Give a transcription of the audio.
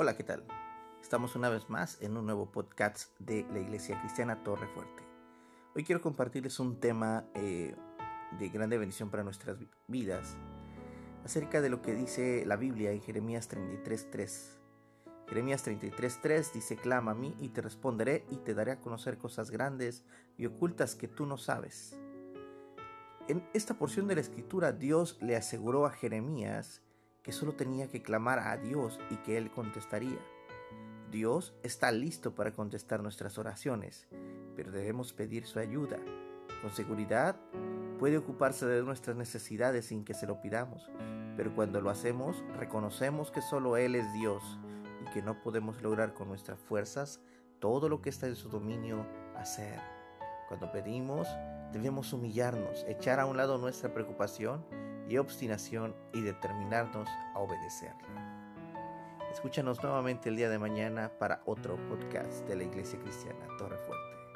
Hola, ¿qué tal? Estamos una vez más en un nuevo podcast de la Iglesia Cristiana Torre Fuerte. Hoy quiero compartirles un tema eh, de grande bendición para nuestras vidas acerca de lo que dice la Biblia en Jeremías 33.3. Jeremías 33.3 dice, clama a mí y te responderé y te daré a conocer cosas grandes y ocultas que tú no sabes. En esta porción de la escritura Dios le aseguró a Jeremías que solo tenía que clamar a Dios y que Él contestaría. Dios está listo para contestar nuestras oraciones, pero debemos pedir su ayuda. Con seguridad, puede ocuparse de nuestras necesidades sin que se lo pidamos, pero cuando lo hacemos, reconocemos que solo Él es Dios y que no podemos lograr con nuestras fuerzas todo lo que está en su dominio hacer. Cuando pedimos, debemos humillarnos, echar a un lado nuestra preocupación y obstinación y determinarnos a obedecerle. Escúchanos nuevamente el día de mañana para otro podcast de la Iglesia Cristiana Torre Fuerte.